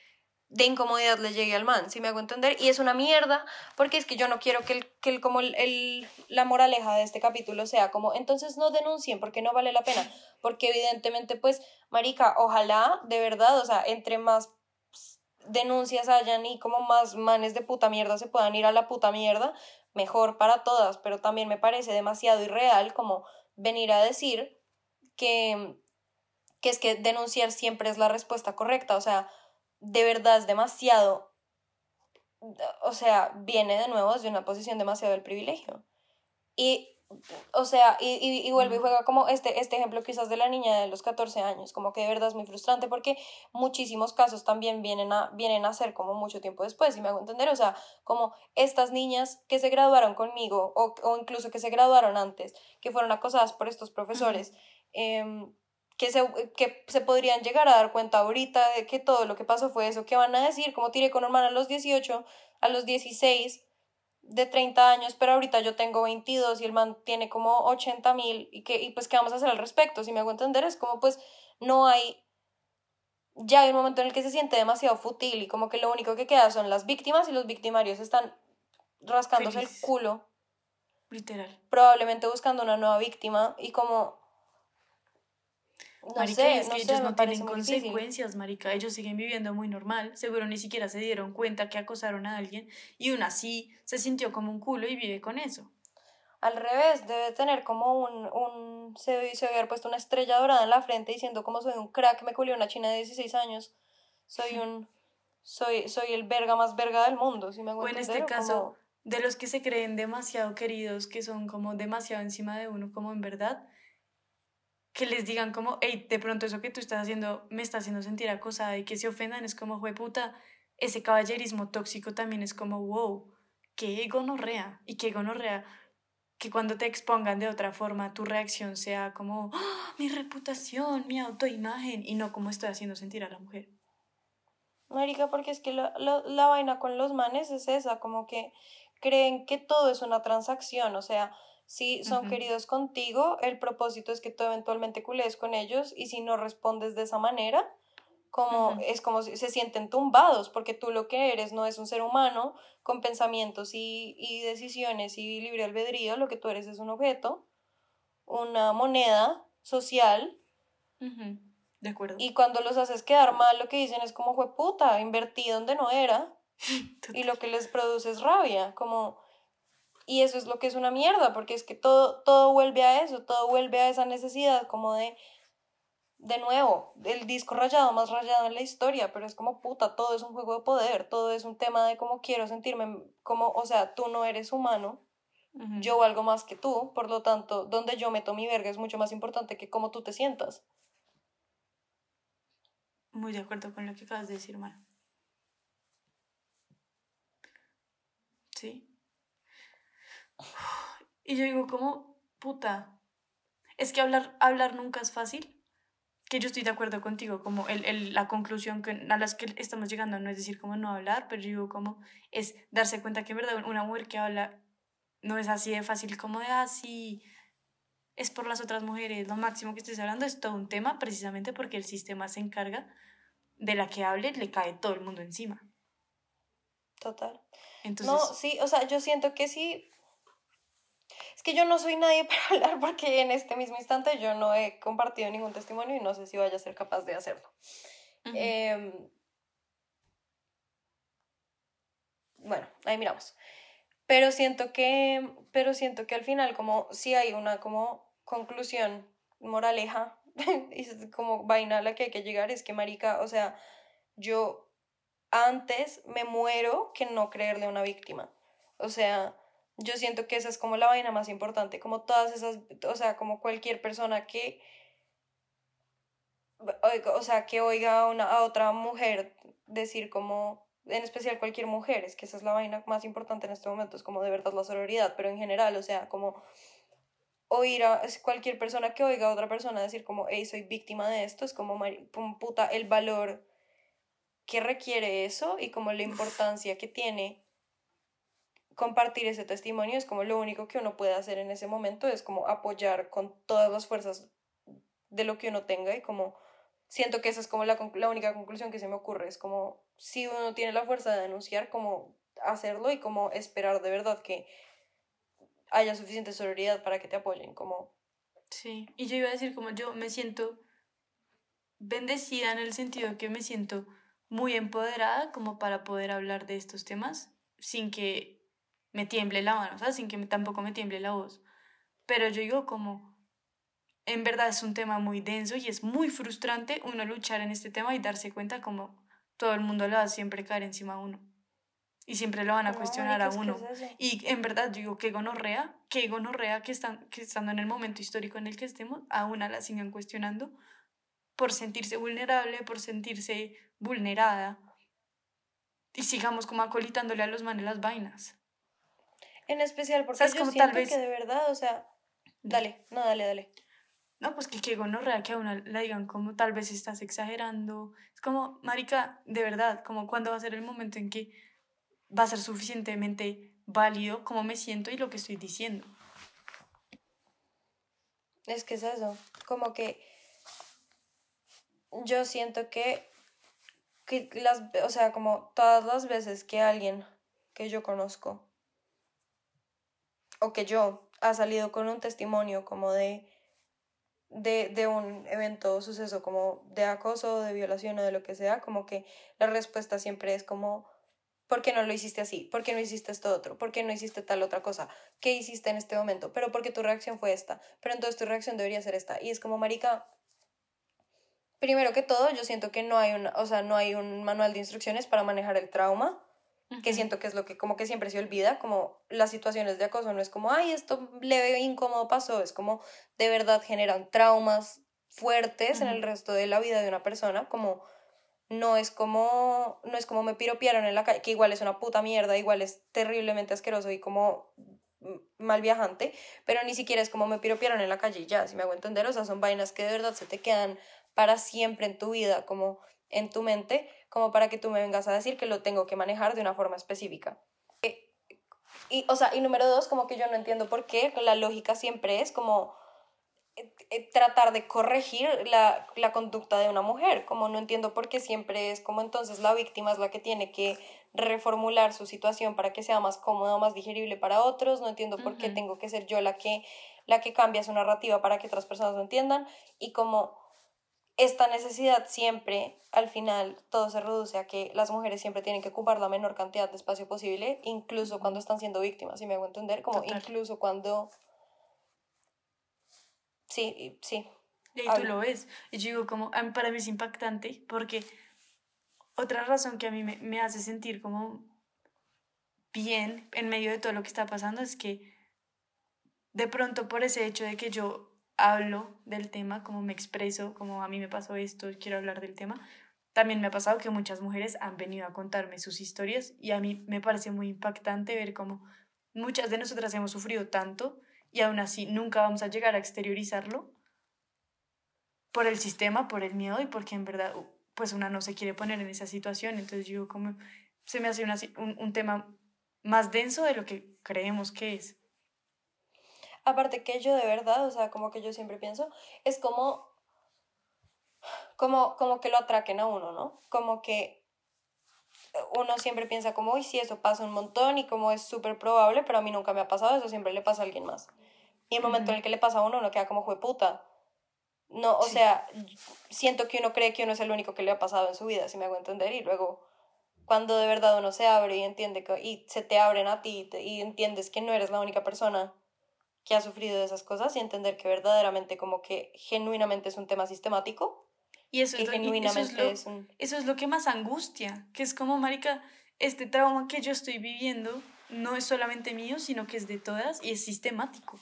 de incomodidad le llegue al man, si me hago entender, y es una mierda, porque es que yo no quiero que, el, que el, como el, la moraleja de este capítulo sea como, entonces no denuncien porque no vale la pena, porque evidentemente pues, marica, ojalá de verdad, o sea, entre más denuncias hayan y como más manes de puta mierda se puedan ir a la puta mierda, mejor para todas, pero también me parece demasiado irreal como venir a decir que, que es que denunciar siempre es la respuesta correcta, o sea, de verdad es demasiado, o sea, viene de nuevo desde una posición demasiado del privilegio. Y, o sea, y, y, vuelve y juega como este, este ejemplo quizás de la niña de los 14 años, como que de verdad es muy frustrante porque muchísimos casos también vienen a, vienen a ser como mucho tiempo después, y me hago entender, o sea, como estas niñas que se graduaron conmigo o, o incluso que se graduaron antes, que fueron acosadas por estos profesores, que se, que se podrían llegar a dar cuenta ahorita de que todo lo que pasó fue eso, que van a decir, como tiré con hermana a los 18, a los 16, de 30 años, pero ahorita yo tengo 22 y el man tiene como 80 mil y, que, y pues qué vamos a hacer al respecto, si me hago entender, es como pues no hay, ya hay un momento en el que se siente demasiado fútil y como que lo único que queda son las víctimas y los victimarios están rascándose el culo. Literal. Probablemente buscando una nueva víctima y como no marica, es que ellos no tienen consecuencias, marica. Ellos siguen viviendo muy normal. Seguro ni siquiera se dieron cuenta que acosaron a alguien y aún así se sintió como un culo y vive con eso. Al revés, debe tener como un, un se, se haber puesto una estrella dorada en la frente diciendo como soy un crack, me culió una china de 16 años. Soy un soy soy el verga más verga del mundo, si me O en este caso, de los que se creen demasiado queridos, que son como demasiado encima de uno, como en verdad, que les digan como, hey, de pronto eso que tú estás haciendo me está haciendo sentir acosada y que se ofendan es como, jue puta, ese caballerismo tóxico también es como, wow, qué gonorrea y qué gonorrea que cuando te expongan de otra forma tu reacción sea como, ¡Ah, mi reputación, mi autoimagen y no como estoy haciendo sentir a la mujer. Marica, porque es que la vaina con los manes es esa, como que creen que todo es una transacción, o sea, si son queridos contigo, el propósito es que tú eventualmente cules con ellos y si no respondes de esa manera, como es como si se sienten tumbados porque tú lo que eres no es un ser humano con pensamientos y, y decisiones y libre albedrío, lo que tú eres es un objeto, una moneda social. De acuerdo. Y cuando los haces quedar mal, lo que dicen es como fue puta, invertí donde no era. y lo que les produce es rabia, como y eso es lo que es una mierda, porque es que todo, todo vuelve a eso, todo vuelve a esa necesidad como de, de nuevo, el disco rayado más rayado en la historia, pero es como puta, todo es un juego de poder, todo es un tema de cómo quiero sentirme, como, o sea, tú no eres humano, yo valgo más que tú, por lo tanto, donde yo meto mi verga es mucho más importante que cómo tú te sientas. Muy de acuerdo con lo que acabas de decir, hermano. Sí. Y yo digo, como, puta. es que hablar, hablar nunca es fácil, que yo estoy de acuerdo contigo, como el, el, la conclusión que, a las que estamos llegando no es decir como no hablar, pero digo como es darse cuenta que en verdad una mujer que habla no es así de fácil como de así, ah, es por las otras mujeres, lo máximo que estés hablando es todo un tema precisamente porque el sistema se encarga de la que hable, le cae todo el mundo encima. Total. Entonces, no, sí, o sea, yo siento que sí, es que yo no soy nadie para hablar porque en este mismo instante yo no he compartido ningún testimonio y no sé si vaya a ser capaz de hacerlo. Em, bueno, ahí miramos. Pero siento que, pero siento que al final como si hay una como conclusión moraleja y como vaina a la que hay que llegar es que marica, o sea, yo antes me muero que no creerle a una víctima. O sea, yo siento que esa es como la vaina más importante, como todas esas, o sea, como cualquier persona que, o sea, que oiga una, a otra mujer decir como, en especial cualquier mujer, es que esa es la vaina más importante en este momento, es como de verdad la sororidad, pero en general, o sea, como oír a cualquier persona que oiga a otra persona decir como, hey, soy víctima de esto, es como, puta, el valor que requiere eso y como la importancia que tiene compartir ese testimonio es como lo único que uno puede hacer en ese momento, es como apoyar con todas las fuerzas de lo que uno tenga y como siento que esa es como la, única conclusión que se me ocurre, es como si uno tiene la fuerza de denunciar, como hacerlo y como esperar de verdad que haya suficiente sororidad para que te apoyen, como... Sí, y yo iba a decir como yo me siento bendecida en el sentido que me siento muy empoderada como para poder hablar de estos temas sin que me tiemble la mano, ¿sabes? Sin que tampoco me tiemble la voz. Pero yo digo como, en verdad es un tema muy denso y es muy frustrante uno luchar en este tema y darse cuenta como todo el mundo le va a siempre caer encima a uno. Y siempre lo van a cuestionar a uno. y en verdad yo digo, qué gonorrea, qué gonorrea que, están, que estando en el momento histórico en el que estemos, a una la sigan cuestionando por sentirse vulnerable, por sentirse vulnerada. Y sigamos como acolitándole a los manes las vainas. En especial porque yo como siento que de verdad, o sea, dale, no, dale, dale. No, pues que qué gonorrea que a una le digan como tal vez estás exagerando. Es como, marica, de verdad, como cuándo va a ser el momento en que va a ser suficientemente válido cómo me siento y lo que estoy diciendo. Es que es eso, como que yo siento que, que las, o sea, como todas las veces que alguien que yo conozco o que yo ha salido con un testimonio como de, de, de un evento, suceso como de acoso, de violación o de lo que sea, como que la respuesta siempre es como, ¿por qué no lo hiciste así? ¿Por qué no hiciste esto otro? ¿Por qué no hiciste tal otra cosa? ¿Qué hiciste en este momento? Pero porque tu reacción fue esta, pero entonces tu reacción debería ser esta. Y es como, marica, primero que todo, yo siento que no hay, una, o sea, no hay un manual de instrucciones para manejar el trauma que siento que es lo que como que siempre se olvida, como las situaciones de acoso no es como, ay, esto leve incómodo pasó, es como de verdad generan traumas fuertes en el resto de la vida de una persona, como no es como no es como me piropearon en la calle, que igual es una puta mierda, igual es terriblemente asqueroso y como mal viajante, pero ni siquiera es como me piropearon en la calle ya, si me hago entender, o sea, son vainas que de verdad se te quedan para siempre en tu vida, como en tu mente como para que tú me vengas a decir que lo tengo que manejar de una forma específica. Eh, y, o sea, y número dos, como que yo no entiendo por qué la lógica siempre es como eh, eh, tratar de corregir la, la conducta de una mujer, como no entiendo por qué siempre es como entonces la víctima es la que tiene que reformular su situación para que sea más cómoda, más digerible para otros, no entiendo por qué tengo que ser yo la que, la que cambia su narrativa para que otras personas lo entiendan y como esta necesidad siempre, al final, todo se reduce a que las mujeres siempre tienen que ocupar la menor cantidad de espacio posible, incluso cuando están siendo víctimas, si me hago entender, como incluso cuando... Sí, sí. Y tú lo ves. Y yo digo, como, para mí es impactante porque otra razón que a mí me, me hace sentir como bien en medio de todo lo que está pasando es que de pronto por ese hecho de que yo hablo del tema, como me expreso, como a mí me pasó esto, quiero hablar del tema. También me ha pasado que muchas mujeres han venido a contarme sus historias y a mí me parece muy impactante ver cómo muchas de nosotras hemos sufrido tanto y aún así nunca vamos a llegar a exteriorizarlo por el sistema, por el miedo y porque en verdad pues una no se quiere poner en esa situación. Entonces yo como se me hace una, un, un tema más denso de lo que creemos que es. Aparte que yo de verdad, o sea, como que yo siempre pienso, es como, como, como que lo atraquen a uno, ¿no? Como que uno siempre piensa como, uy, sí, eso pasa un montón y como es súper probable, pero a mí nunca me ha pasado, eso siempre le pasa a alguien más. Y el momento en el que le pasa a uno, uno queda como, puta. No, o sea, siento que uno cree que uno es el único que le ha pasado en su vida, si me hago entender, y luego cuando de verdad uno se abre y entiende que, y se te abren a ti y entiendes que no eres la única persona que ha sufrido de esas cosas y entender que verdaderamente como que genuinamente es un tema sistemático. Y eso, es, lo, genuinamente es, lo, eso es lo que más angustia, que es como, marica, este trauma que yo estoy viviendo no es solamente mío, sino que es de todas y es sistemático.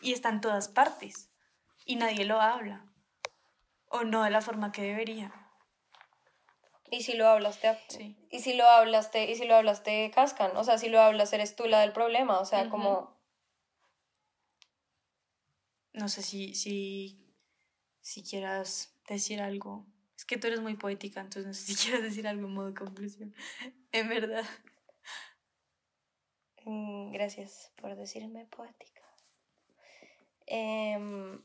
Y está en todas partes. Y nadie lo habla. O no de la forma que debería. Y si lo hablas, te, y si lo hablas, y si lo hablas, te cascan. O sea, si lo hablas, eres tú la del problema. O sea, como. No sé si, si, si quieras decir algo. Es que tú eres muy poética, entonces no sé si quieras decir algo en modo conclusión. en verdad. Mm, gracias por decirme poética. Em,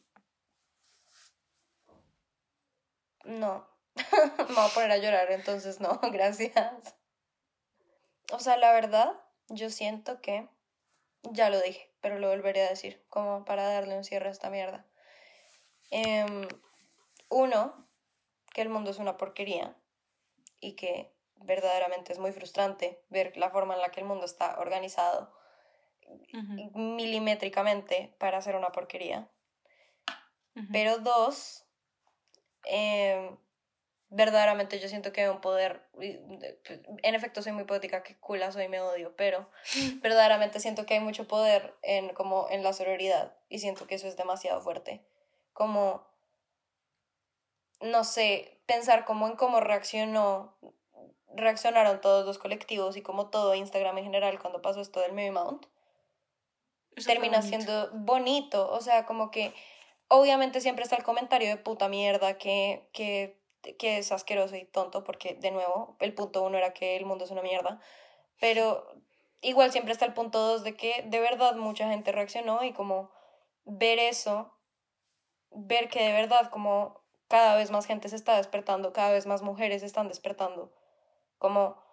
no, me voy a poner a llorar, entonces no, gracias. O sea, la verdad, yo siento que, ya lo dije, pero lo volveré a decir, como para darle un cierre a esta mierda. Em, uno, que el mundo es una porquería y que verdaderamente es muy frustrante ver la forma en la que el mundo está organizado milimétricamente para hacer una porquería. Pero dos, em, verdaderamente yo siento que hay un poder, en efecto soy muy poética, que cula soy, me odio, pero verdaderamente siento que hay mucho poder en, como en la sororidad y siento que eso es demasiado fuerte. Como, no sé, pensar como en cómo reaccionó, reaccionaron todos los colectivos y como todo Instagram en general cuando pasó esto del Meme Mount. termina siendo bonito, o sea, como que obviamente siempre está el comentario de puta mierda que, que que es asqueroso y tonto, porque de nuevo, el punto uno era que el mundo es una mierda, pero igual siempre está el punto dos de que de verdad mucha gente reaccionó y como ver eso, ver que de verdad como cada vez más gente se está despertando, cada vez más mujeres están despertando, como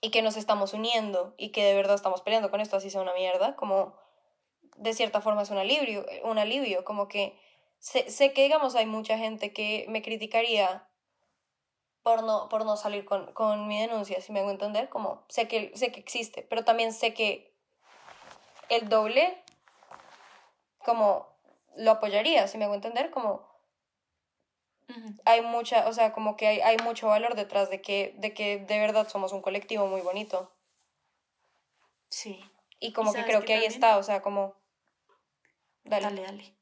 y que nos estamos uniendo y que de verdad estamos peleando con esto así sea una mierda, como de cierta forma es un alivio, un alivio, como que sé, sé que, digamos, hay mucha gente que me criticaría por no, por no salir con, con mi denuncia, si me hago entender, como sé que, sé que existe, pero también sé que el doble, como lo apoyaría, si me hago entender, como hay mucha, o sea, como que hay, hay mucho valor detrás de que, de que de verdad somos un colectivo muy bonito. Sí. Y como que creo que, ahí está, o sea, como... Dale, dale. dale.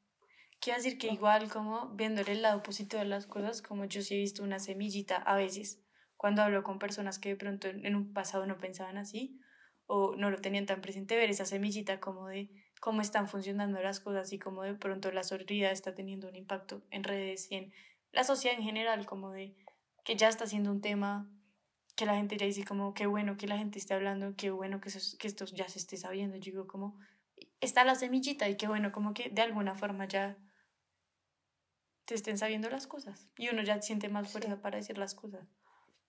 Quiero decir que igual como viéndole el lado positivo de las cosas, como yo sí he visto una semillita a veces, cuando hablo con personas que de pronto en un pasado no pensaban así o no lo tenían tan presente, ver esa semillita como de cómo están funcionando las cosas y cómo de pronto la sororidad está teniendo un impacto en redes y en la sociedad en general, como de que ya está siendo un tema que la gente ya dice como qué bueno que la gente esté hablando, qué bueno que, que esto ya se esté sabiendo. Yo digo como está la semillita y qué bueno como que de alguna forma ya te estén sabiendo las cosas y uno ya siente más fuerza para decir las cosas.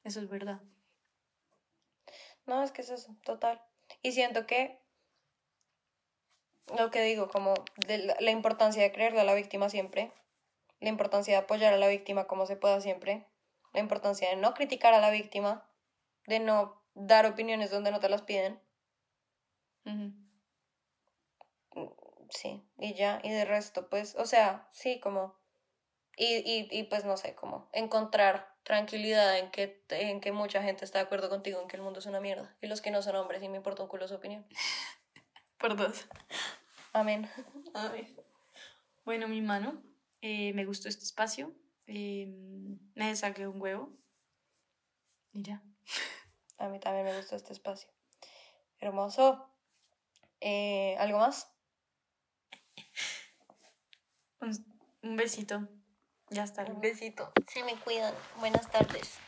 Eso es verdad. No, es que es eso, total. Y siento que lo que digo, como de la, importancia de creerle a la víctima siempre, la importancia de apoyar a la víctima como se pueda siempre, la importancia de no criticar a la víctima, de no dar opiniones donde no te las piden. Sí, y ya, y de resto, pues, o sea, sí, como y, y, y pues no sé, como encontrar tranquilidad en que, en que mucha gente está de acuerdo contigo en que el mundo es una mierda. Y los que no son hombres, y me importa un culo su opinión. Por dos. Amén. Amén. Bueno, mi mano, eh, me gustó este espacio. Eh, me saqué un huevo. Y ya. A mí también me gustó este espacio. Hermoso. Eh, ¿Algo más? Un, un besito. Ya está. Un besito. Se me cuidan. Buenas tardes.